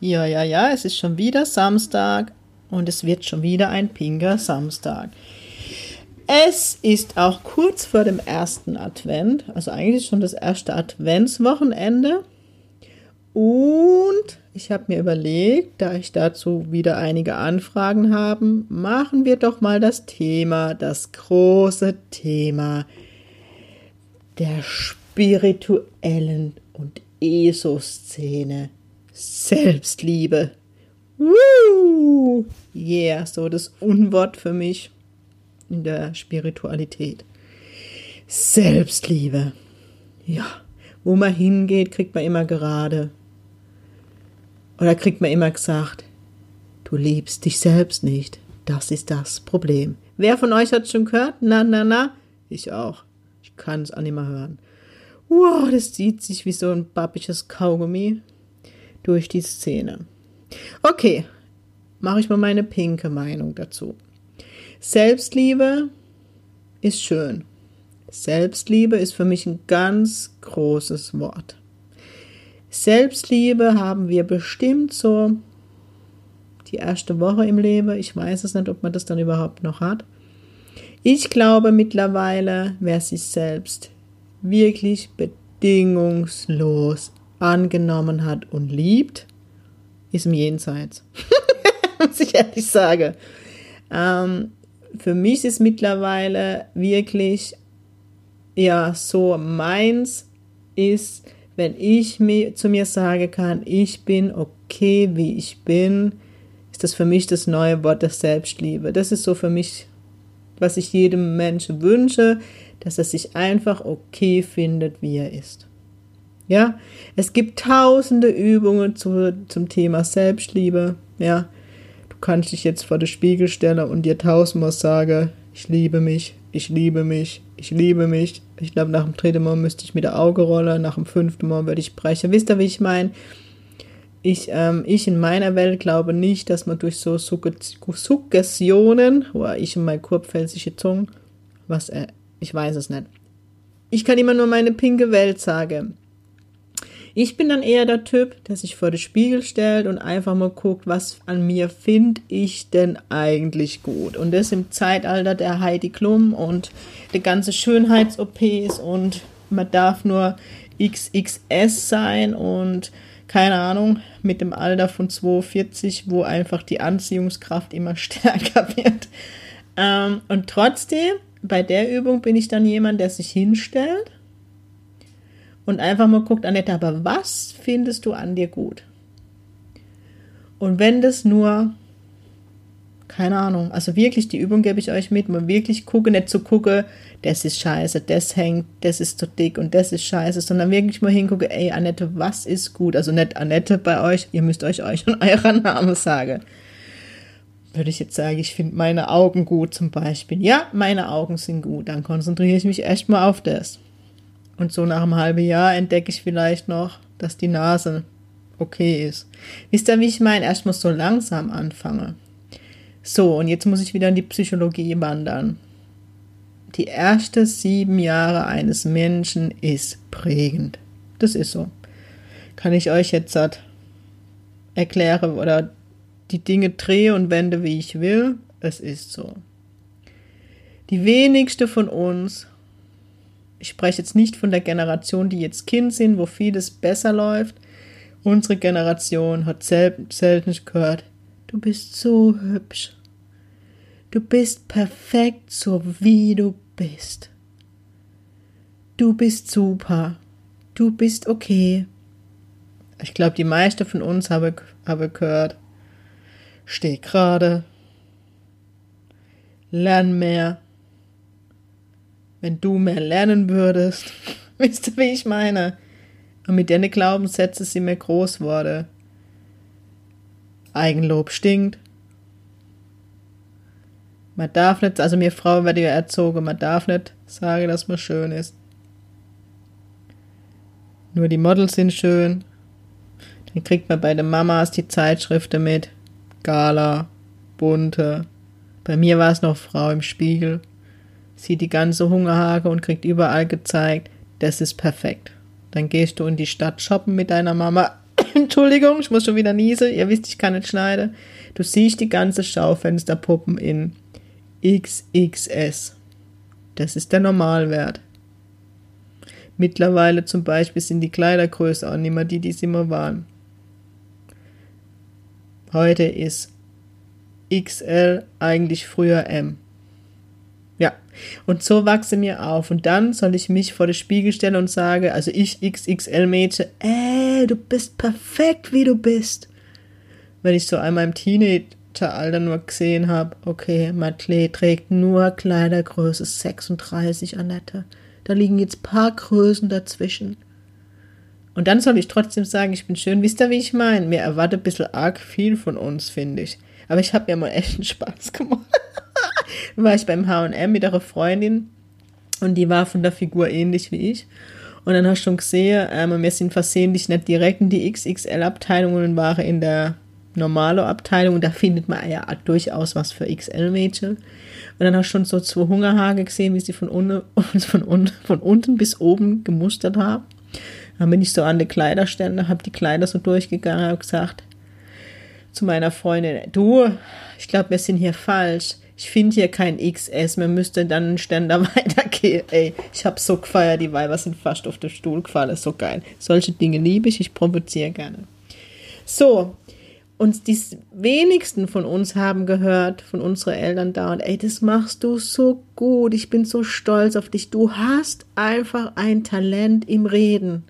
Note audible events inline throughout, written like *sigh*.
Ja, ja, ja, es ist schon wieder Samstag und es wird schon wieder ein pinker Samstag. Es ist auch kurz vor dem ersten Advent, also eigentlich schon das erste Adventswochenende. Und ich habe mir überlegt, da ich dazu wieder einige Anfragen habe, machen wir doch mal das Thema, das große Thema der spirituellen und ESO-Szene. Selbstliebe. Woo! Yeah, so das Unwort für mich in der Spiritualität. Selbstliebe. Ja, wo man hingeht, kriegt man immer gerade oder kriegt man immer gesagt, du liebst dich selbst nicht. Das ist das Problem. Wer von euch hat schon gehört? Na, na, na. Ich auch. Ich kann es auch nicht mehr hören. Wow, das zieht sich wie so ein babisches Kaugummi durch die Szene. Okay, mache ich mal meine pinke Meinung dazu. Selbstliebe ist schön. Selbstliebe ist für mich ein ganz großes Wort. Selbstliebe haben wir bestimmt so die erste Woche im Leben. Ich weiß es nicht, ob man das dann überhaupt noch hat. Ich glaube mittlerweile, wer sich selbst wirklich bedingungslos angenommen hat und liebt, ist im Jenseits. *laughs* Muss ich ehrlich sagen. Ähm, für mich ist mittlerweile wirklich, ja, so meins ist, wenn ich mir, zu mir sagen kann, ich bin okay, wie ich bin, ist das für mich das neue Wort der Selbstliebe. Das ist so für mich, was ich jedem Menschen wünsche, dass er sich einfach okay findet, wie er ist. Ja, es gibt tausende Übungen zu, zum Thema Selbstliebe. Ja, du kannst dich jetzt vor den Spiegel stellen und dir tausendmal sagen, ich liebe mich, ich liebe mich, ich liebe mich. Ich glaube, nach dem dritten Mal müsste ich mit der Auge rollen, nach dem fünften Mal würde ich brechen. Wisst ihr, wie ich meine? Ich, ähm, ich in meiner Welt glaube nicht, dass man durch so Suggestionen, oder ich und mein kurpfälzige Zunge, was, äh, ich weiß es nicht. Ich kann immer nur meine pinke Welt sagen. Ich bin dann eher der Typ, der sich vor den Spiegel stellt und einfach mal guckt, was an mir finde ich denn eigentlich gut. Und das im Zeitalter der Heidi Klum und der ganze Schönheits-OPs und man darf nur XXS sein und keine Ahnung, mit dem Alter von 42, wo einfach die Anziehungskraft immer *laughs* stärker wird. Ähm, und trotzdem, bei der Übung bin ich dann jemand, der sich hinstellt und einfach mal guckt, Annette, aber was findest du an dir gut? Und wenn das nur, keine Ahnung, also wirklich, die Übung gebe ich euch mit, mal wirklich gucke, nicht zu gucken, das ist scheiße, das hängt, das ist zu dick und das ist scheiße, sondern wirklich mal hingucke, ey, Annette, was ist gut? Also nicht Annette bei euch, ihr müsst euch euch und eurer Name sagen. Würde ich jetzt sagen, ich finde meine Augen gut zum Beispiel. Ja, meine Augen sind gut, dann konzentriere ich mich erstmal auf das. Und so nach einem halben Jahr entdecke ich vielleicht noch, dass die Nase okay ist. Wisst ihr, wie ich meine? Erst muss so langsam anfangen. So, und jetzt muss ich wieder in die Psychologie wandern. Die ersten sieben Jahre eines Menschen ist prägend. Das ist so. Kann ich euch jetzt halt erklären oder die Dinge drehe und wende, wie ich will? Es ist so. Die wenigste von uns ich spreche jetzt nicht von der Generation, die jetzt Kind sind, wo vieles besser läuft. Unsere Generation hat sel selten gehört, du bist so hübsch. Du bist perfekt, so wie du bist. Du bist super. Du bist okay. Ich glaube, die meisten von uns haben, haben gehört, steh gerade, lern mehr, wenn du mehr lernen würdest. *laughs* Wisst ihr, wie ich meine? Und mit den Glaubenssätzen sind wir groß geworden. Eigenlob stinkt. Man darf nicht, also mir Frau wird ja erzogen, man darf nicht sagen, dass man schön ist. Nur die Models sind schön. Dann kriegt man bei den Mamas die Zeitschriften mit. Gala, bunte. Bei mir war es noch Frau im Spiegel. Sieht die ganze Hungerhage und kriegt überall gezeigt, das ist perfekt. Dann gehst du in die Stadt shoppen mit deiner Mama. *coughs* Entschuldigung, ich muss schon wieder niesen. Ihr wisst, ich kann nicht schneiden. Du siehst die ganze Schaufensterpuppen in XXS. Das ist der Normalwert. Mittlerweile zum Beispiel sind die Kleidergröße auch nicht mehr die, die sie immer waren. Heute ist XL eigentlich früher M. Und so wachse mir auf. Und dann soll ich mich vor den Spiegel stellen und sage, also ich XXL-Mädchen, ey, du bist perfekt, wie du bist. Wenn ich so einmal im Teenageralter nur gesehen habe, okay, Matle trägt nur Kleidergröße 36, Annette. Da liegen jetzt paar Größen dazwischen. Und dann soll ich trotzdem sagen, ich bin schön. Wisst ihr, wie ich meine? Mir erwartet ein bisschen arg viel von uns, finde ich. Aber ich habe mir mal echt einen Spaß gemacht. War ich beim H&M mit einer Freundin und die war von der Figur ähnlich wie ich. Und dann hast du schon gesehen, ähm, wir sind versehentlich nicht direkt in die XXL-Abteilung und waren in der normale Abteilung und da findet man ja durchaus was für XL-Mädchen. Und dann hast du schon so zwei Hungerhage gesehen, wie sie von, unten, *laughs* von, un, von unten bis oben gemustert haben. Dann bin ich so an die Kleiderstände, habe die Kleider so durchgegangen und gesagt zu meiner Freundin, du, ich glaube, wir sind hier falsch ich finde hier kein XS, man müsste dann einen Ständer *laughs* weitergehen. Ey, ich habe so gefeiert, die Weiber sind fast auf den Stuhl gefallen, so geil. Solche Dinge liebe ich, ich provoziere gerne. So, und die wenigsten von uns haben gehört von unseren Eltern da und ey, das machst du so gut, ich bin so stolz auf dich. Du hast einfach ein Talent im Reden.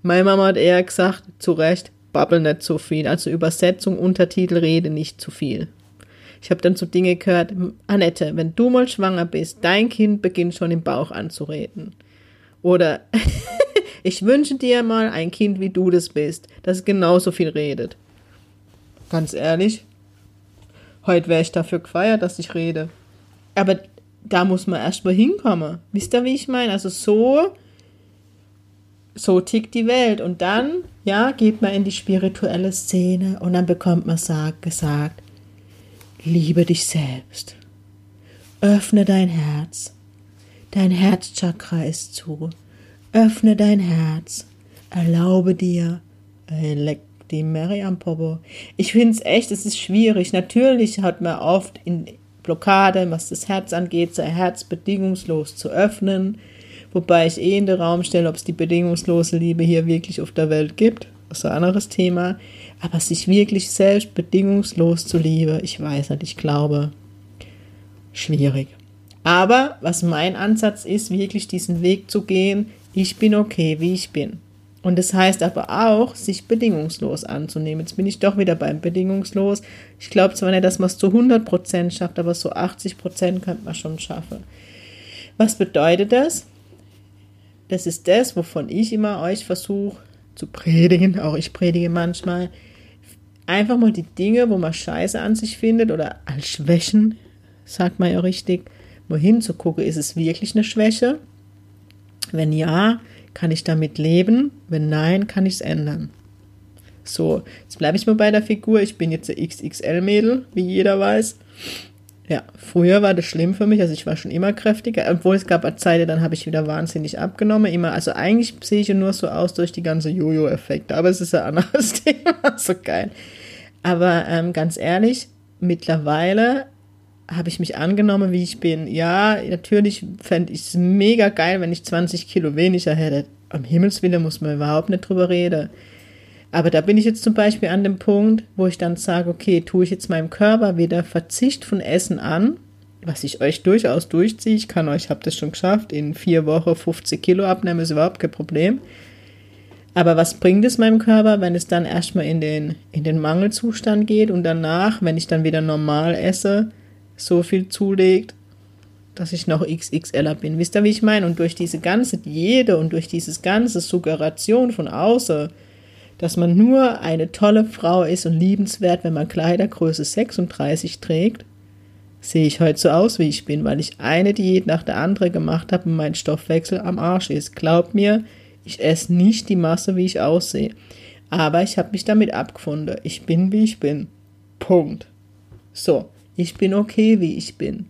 Meine Mama hat eher gesagt, zu Recht, babbel nicht zu viel. Also Übersetzung, Untertitel, rede nicht zu viel. Ich habe dann so Dinge gehört, Annette, wenn du mal schwanger bist, dein Kind beginnt schon im Bauch anzureden. Oder *laughs* ich wünsche dir mal ein Kind, wie du das bist, das genauso viel redet. Ganz ehrlich, heute wäre ich dafür gefeiert, dass ich rede. Aber da muss man erst mal hinkommen. Wisst ihr, wie ich meine? Also so, so tickt die Welt. Und dann, ja, geht man in die spirituelle Szene und dann bekommt man gesagt, Liebe dich selbst. Öffne dein Herz. Dein Herzchakra ist zu. Öffne dein Herz. Erlaube dir. Ey, leck die Mary am Popo. Ich finde es echt, es ist schwierig. Natürlich hat man oft in Blockade, was das Herz angeht, sein Herz bedingungslos zu öffnen. Wobei ich eh in den Raum stelle, ob es die bedingungslose Liebe hier wirklich auf der Welt gibt. Ist ein anderes Thema. Aber sich wirklich selbst bedingungslos zu lieben, ich weiß nicht, ich glaube, schwierig. Aber was mein Ansatz ist, wirklich diesen Weg zu gehen, ich bin okay, wie ich bin. Und das heißt aber auch, sich bedingungslos anzunehmen. Jetzt bin ich doch wieder beim bedingungslos. Ich glaube zwar nicht, dass man es zu 100% schafft, aber so 80% könnte man schon schaffen. Was bedeutet das? Das ist das, wovon ich immer euch versuche zu predigen. Auch ich predige manchmal einfach mal die Dinge, wo man Scheiße an sich findet oder als Schwächen, sagt man ja richtig, mal hinzugucken, ist es wirklich eine Schwäche? Wenn ja, kann ich damit leben? Wenn nein, kann ich es ändern. So, jetzt bleibe ich mal bei der Figur. Ich bin jetzt ein XXL-Mädel, wie jeder weiß. Ja, früher war das schlimm für mich, also ich war schon immer kräftiger, obwohl es gab eine Zeit, dann habe ich wieder wahnsinnig abgenommen, immer, also eigentlich sehe ich nur so aus durch die ganze Jojo-Effekte, aber es ist ein anderes *laughs* Thema, so geil. Aber ähm, ganz ehrlich, mittlerweile habe ich mich angenommen, wie ich bin. Ja, natürlich fände ich es mega geil, wenn ich 20 Kilo weniger hätte. Am Himmelswillen muss man überhaupt nicht drüber reden. Aber da bin ich jetzt zum Beispiel an dem Punkt, wo ich dann sage, okay, tue ich jetzt meinem Körper wieder Verzicht von Essen an, was ich euch durchaus durchziehe. Ich kann euch, habe das schon geschafft, in vier Wochen 50 Kilo abnehmen, ist überhaupt kein Problem. Aber was bringt es meinem Körper, wenn es dann erstmal in den, in den Mangelzustand geht und danach, wenn ich dann wieder normal esse, so viel zulegt, dass ich noch XXLer bin. Wisst ihr, wie ich meine? Und durch diese ganze Diäte und durch dieses ganze Suggeration von außen, dass man nur eine tolle Frau ist und liebenswert, wenn man Kleidergröße 36 trägt, sehe ich heute so aus, wie ich bin, weil ich eine Diät nach der anderen gemacht habe und mein Stoffwechsel am Arsch ist. Glaubt mir, ich esse nicht die Masse, wie ich aussehe. Aber ich habe mich damit abgefunden. Ich bin, wie ich bin. Punkt. So, ich bin okay, wie ich bin.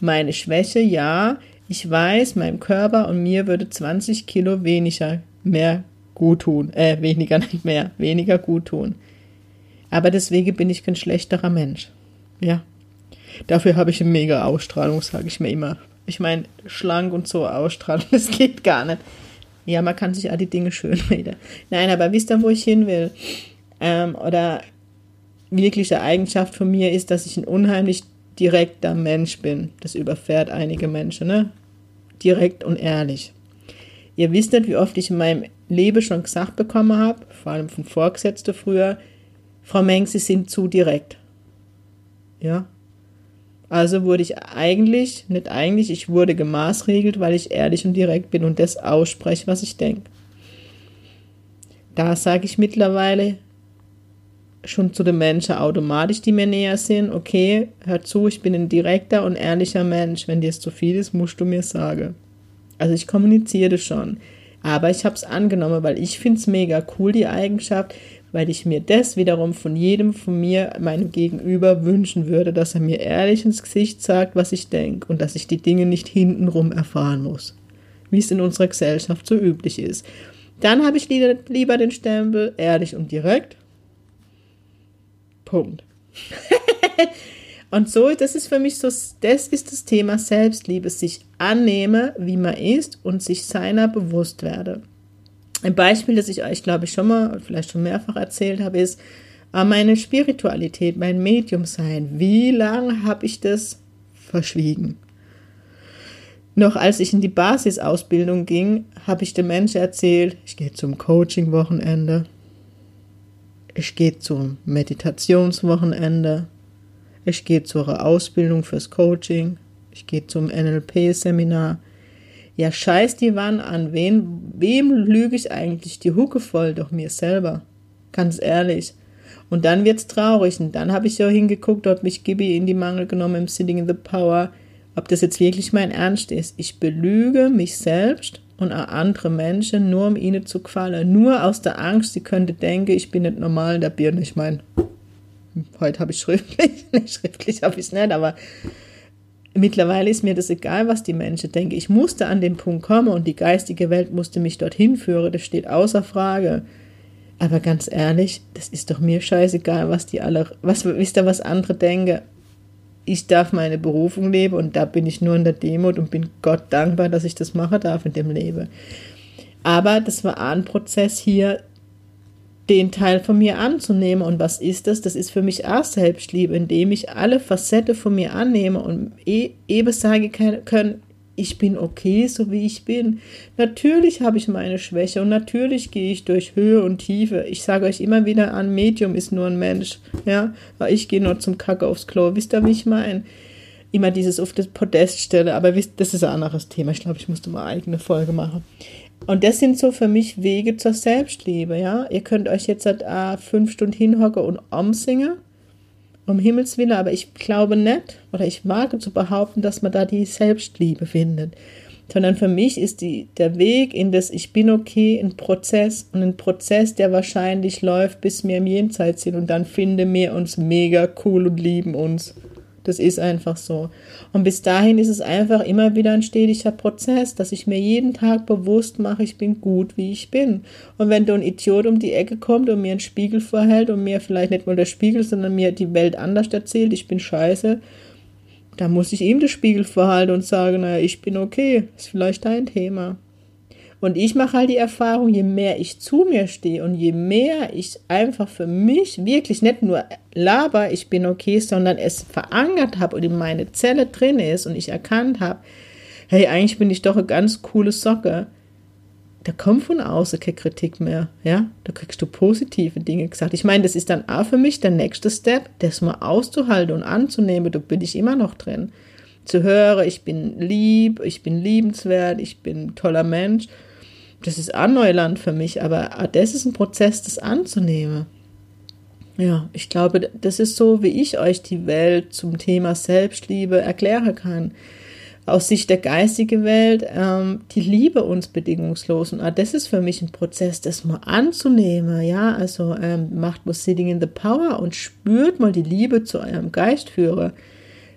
Meine Schwäche, ja, ich weiß, meinem Körper und mir würde 20 Kilo weniger mehr gut tun. Äh, weniger *laughs* nicht mehr, weniger gut tun. Aber deswegen bin ich kein schlechterer Mensch. Ja. Dafür habe ich eine mega Ausstrahlung, sage ich mir immer. Ich meine, schlank und so Ausstrahlung, *laughs* das geht gar nicht. Ja, man kann sich all die Dinge schön *laughs* reden. Nein, aber wisst ihr, wo ich hin will? Ähm, oder wirkliche Eigenschaft von mir ist, dass ich ein unheimlich direkter Mensch bin. Das überfährt einige Menschen, ne? Direkt und ehrlich. Ihr wisst nicht, wie oft ich in meinem Leben schon gesagt bekommen habe, vor allem von Vorgesetzten früher, Frau Meng, Sie sind zu direkt. Ja. Also wurde ich eigentlich, nicht eigentlich, ich wurde gemaßregelt, weil ich ehrlich und direkt bin und das ausspreche, was ich denke. Da sage ich mittlerweile, schon zu den Menschen automatisch, die mir näher sind, okay, hör zu, ich bin ein direkter und ehrlicher Mensch. Wenn dir es zu viel ist, musst du mir sagen. Also ich kommuniziere schon. Aber ich habe es angenommen, weil ich finde es mega cool, die Eigenschaft, weil ich mir das wiederum von jedem von mir, meinem Gegenüber, wünschen würde, dass er mir ehrlich ins Gesicht sagt, was ich denke und dass ich die Dinge nicht hintenrum erfahren muss, wie es in unserer Gesellschaft so üblich ist. Dann habe ich lieber den Stempel ehrlich und direkt Punkt. *laughs* und so, das ist für mich so, das ist das Thema Selbstliebe, sich annehme, wie man ist und sich seiner bewusst werde. Ein Beispiel, das ich euch, glaube ich, schon mal, vielleicht schon mehrfach erzählt habe, ist äh, meine Spiritualität, mein Mediumsein. Wie lange habe ich das verschwiegen? Noch als ich in die Basisausbildung ging, habe ich dem Menschen erzählt, ich gehe zum Coaching-Wochenende, ich gehe zum Meditationswochenende. Ich gehe zur Ausbildung fürs Coaching. Ich gehe zum NLP-Seminar. Ja, scheiß die Wann an. Wen, wem lüge ich eigentlich die Hucke voll? Doch mir selber. Ganz ehrlich. Und dann wird's traurig. Und dann habe ich ja hingeguckt, ob mich Gibi in die Mangel genommen im Sitting in the Power. Ob das jetzt wirklich mein Ernst ist. Ich belüge mich selbst und andere Menschen, nur um ihnen zu gefallen. Nur aus der Angst, sie könnte denken, ich bin nicht normal in der Birne. Ich meine, heute habe ich schriftlich, *laughs* nicht schriftlich habe ich es nicht, aber mittlerweile ist mir das egal, was die Menschen denken. Ich musste an den Punkt kommen und die geistige Welt musste mich dorthin führen. Das steht außer Frage. Aber ganz ehrlich, das ist doch mir scheißegal, was die alle, was, wisst ihr, was andere denken ich darf meine Berufung leben und da bin ich nur in der Demut und bin Gott dankbar, dass ich das machen darf in dem Leben. Aber das war ein Prozess hier, den Teil von mir anzunehmen. Und was ist das? Das ist für mich auch Selbstliebe, indem ich alle Facetten von mir annehme und e-, eben sage können, ich bin okay, so wie ich bin. Natürlich habe ich meine Schwäche und natürlich gehe ich durch Höhe und Tiefe. Ich sage euch immer wieder an, Medium ist nur ein Mensch, ja, weil ich gehe nur zum Kacke aufs Klo. Wisst ihr, wie ich meine? Immer dieses auf das Podest stelle, aber wisst, das ist ein anderes Thema. Ich glaube, ich musste mal eigene Folge machen. Und das sind so für mich Wege zur Selbstliebe, ja. Ihr könnt euch jetzt halt, äh, fünf Stunden hinhocken und umsingen um Himmels Willen, aber ich glaube nicht, oder ich wage zu behaupten, dass man da die Selbstliebe findet. Sondern für mich ist die, der Weg in das Ich bin okay ein Prozess und ein Prozess, der wahrscheinlich läuft, bis wir im Jenseits sind und dann finden wir uns mega cool und lieben uns. Das ist einfach so. Und bis dahin ist es einfach immer wieder ein stetiger Prozess, dass ich mir jeden Tag bewusst mache, ich bin gut, wie ich bin. Und wenn da ein Idiot um die Ecke kommt und mir einen Spiegel vorhält und mir vielleicht nicht nur der Spiegel, sondern mir die Welt anders erzählt, ich bin scheiße, dann muss ich ihm den Spiegel vorhalten und sagen, naja, ich bin okay, ist vielleicht dein Thema. Und ich mache halt die Erfahrung, je mehr ich zu mir stehe und je mehr ich einfach für mich wirklich nicht nur laber, ich bin okay, sondern es verankert habe und in meine Zelle drin ist und ich erkannt habe, hey, eigentlich bin ich doch eine ganz coole Socke. Da kommt von außen keine Kritik mehr, ja. Da kriegst du positive Dinge gesagt. Ich meine, das ist dann auch für mich der nächste Step, das mal auszuhalten und anzunehmen. Da bin ich immer noch drin. Zu hören, ich bin lieb, ich bin liebenswert, ich bin ein toller Mensch das ist auch Neuland für mich, aber das ist ein Prozess, das anzunehmen. Ja, ich glaube, das ist so, wie ich euch die Welt zum Thema Selbstliebe erklären kann. Aus Sicht der geistigen Welt, ähm, die Liebe uns bedingungslos. Und das ist für mich ein Prozess, das mal anzunehmen. Ja, also ähm, macht mal Sitting in the Power und spürt mal die Liebe zu eurem Geistführer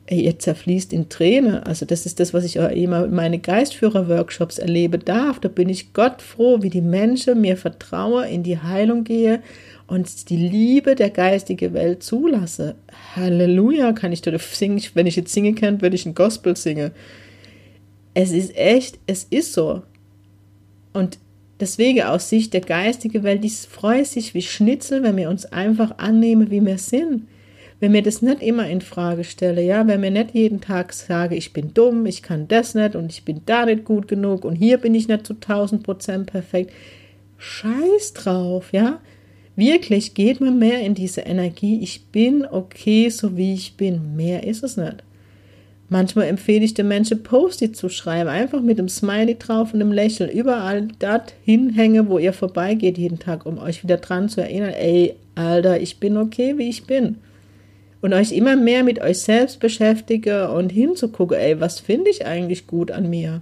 ihr zerfließt in Tränen. Also das ist das, was ich immer in meine Geistführer-Workshops erlebe darf. Da bin ich Gott froh, wie die Menschen mir vertrauen, in die Heilung gehe und die Liebe der geistigen Welt zulasse. Halleluja, kann ich da singen. Wenn ich jetzt singen könnte, würde ich ein Gospel singen. Es ist echt, es ist so. Und deswegen aus Sicht der geistigen Welt, die freut sich wie Schnitzel, wenn wir uns einfach annehmen, wie wir sind wenn mir das nicht immer in Frage stelle, ja, wenn mir nicht jeden Tag sage, ich bin dumm, ich kann das nicht und ich bin da nicht gut genug und hier bin ich nicht zu 1000 Prozent perfekt, scheiß drauf, ja. Wirklich geht man mehr in diese Energie, ich bin okay, so wie ich bin. Mehr ist es nicht. Manchmal empfehle ich den Menschen, Post-it zu schreiben, einfach mit einem Smiley drauf und einem Lächeln. Überall dort hinhänge, wo ihr vorbeigeht jeden Tag, um euch wieder dran zu erinnern, ey, Alter, ich bin okay, wie ich bin und euch immer mehr mit euch selbst beschäftige und hinzugucken, ey, was finde ich eigentlich gut an mir?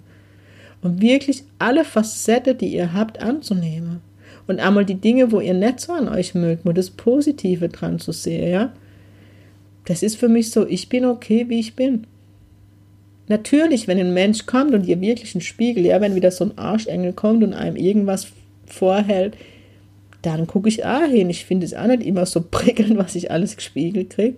Und wirklich alle Facetten, die ihr habt, anzunehmen. Und einmal die Dinge, wo ihr nicht so an euch mögt, nur das Positive dran zu sehen, ja? Das ist für mich so, ich bin okay, wie ich bin. Natürlich, wenn ein Mensch kommt und ihr wirklich einen Spiegel, ja, wenn wieder so ein Arschengel kommt und einem irgendwas vorhält, dann gucke ich auch hin. Ich finde es auch nicht immer so *laughs* prickelnd, was ich alles gespiegelt kriege.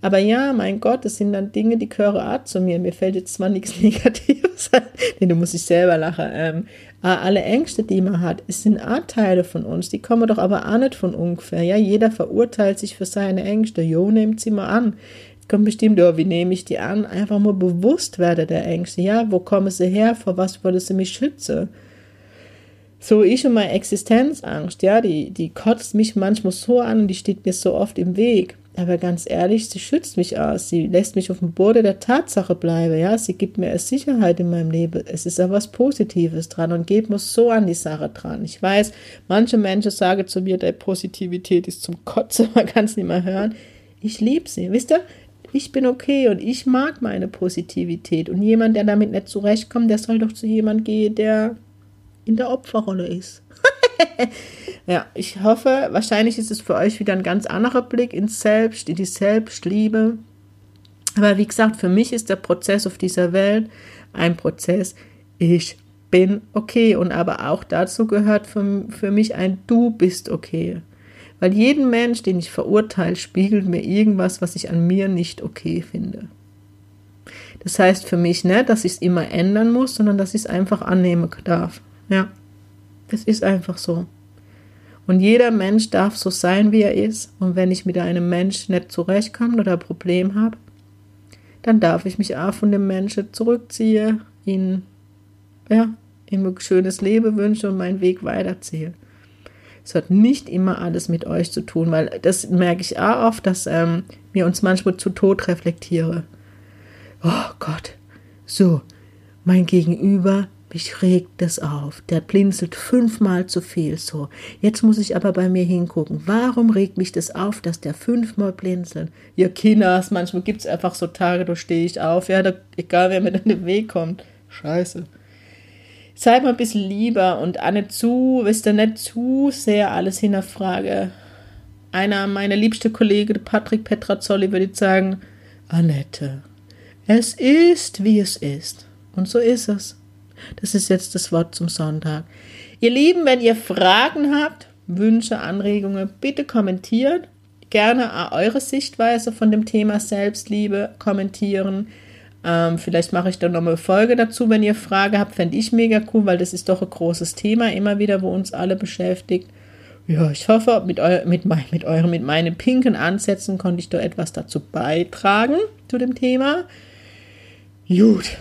Aber ja, mein Gott, das sind dann Dinge, die gehören auch zu mir. Mir fällt jetzt zwar nichts *laughs* Negatives ein, denn du musst dich selber lachen. Ähm, alle Ängste, die man hat, sind auch Teile von uns. Die kommen doch aber auch nicht von ungefähr. Ja, jeder verurteilt sich für seine Ängste. Jo, nehmt sie mal an. Jetzt kommt bestimmt, oh, wie nehme ich die an? Einfach mal bewusst werde der Ängste. Ja, wo kommen sie her? Vor was wollen sie mich schützen? So ich und meine Existenzangst, ja, die, die kotzt mich manchmal so an und die steht mir so oft im Weg. Aber ganz ehrlich, sie schützt mich aus. Sie lässt mich auf dem Boden der Tatsache bleiben, ja. Sie gibt mir Sicherheit in meinem Leben. Es ist ja was Positives dran und geht mir so an die Sache dran. Ich weiß, manche Menschen sagen zu mir, der Positivität ist zum Kotzen, *laughs* man kann es nicht mehr hören. Ich liebe sie. Wisst ihr, ich bin okay und ich mag meine Positivität. Und jemand, der damit nicht zurechtkommt, der soll doch zu jemand gehen, der in der Opferrolle ist. *laughs* ja, ich hoffe, wahrscheinlich ist es für euch wieder ein ganz anderer Blick ins Selbst, in die Selbstliebe. Aber wie gesagt, für mich ist der Prozess auf dieser Welt ein Prozess, ich bin okay. Und aber auch dazu gehört für, für mich ein Du bist okay. Weil jeden Mensch, den ich verurteile, spiegelt mir irgendwas, was ich an mir nicht okay finde. Das heißt für mich nicht, dass ich es immer ändern muss, sondern dass ich es einfach annehmen darf. Ja, es ist einfach so. Und jeder Mensch darf so sein, wie er ist. Und wenn ich mit einem Menschen nicht zurechtkomme oder ein Problem habe, dann darf ich mich auch von dem Menschen zurückziehen, ihn, ja, ihm ein schönes Leben wünschen und meinen Weg weiterziehe. Es hat nicht immer alles mit euch zu tun, weil das merke ich auch oft, dass ähm, wir uns manchmal zu Tod reflektieren. Oh Gott, so, mein Gegenüber mich regt das auf. Der blinzelt fünfmal zu viel so. Jetzt muss ich aber bei mir hingucken. Warum regt mich das auf, dass der fünfmal blinzelt? Ja, Kinas, manchmal gibt es einfach so Tage, da stehe ich auf. Ja, da, egal wer mir in den Weg kommt. Scheiße. Seid mal ein bisschen lieber und auch zu, wisst ihr, nicht zu sehr alles hinterfrage. Einer meiner liebsten Kollegen, Patrick Petrazzoli, würde sagen, Annette, es ist, wie es ist. Und so ist es. Das ist jetzt das Wort zum Sonntag. Ihr Lieben, wenn ihr Fragen habt, Wünsche, Anregungen, bitte kommentiert. Gerne eure Sichtweise von dem Thema Selbstliebe kommentieren. Ähm, vielleicht mache ich dann noch eine Folge dazu, wenn ihr Frage habt. Fände ich mega cool, weil das ist doch ein großes Thema immer wieder, wo uns alle beschäftigt. Ja, ich hoffe, mit, eu mit, mein, mit, eurem, mit meinen pinken Ansätzen konnte ich da etwas dazu beitragen zu dem Thema. Gut,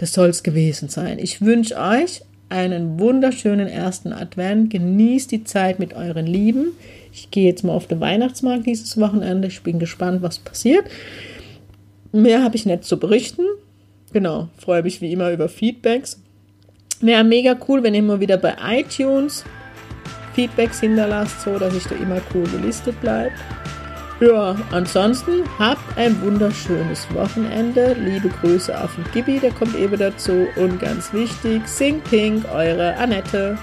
das soll es gewesen sein. Ich wünsche euch einen wunderschönen ersten Advent. Genießt die Zeit mit euren Lieben. Ich gehe jetzt mal auf den Weihnachtsmarkt dieses Wochenende. Ich bin gespannt, was passiert. Mehr habe ich nicht zu berichten. Genau, freue mich wie immer über Feedbacks. Wäre mega cool, wenn ihr mal wieder bei iTunes Feedbacks hinterlasst, so dass ich da immer cool gelistet bleibe. Ja, ansonsten habt ein wunderschönes Wochenende. Liebe Grüße auf den Gibi, der kommt eben dazu. Und ganz wichtig, Sing Pink, eure Annette.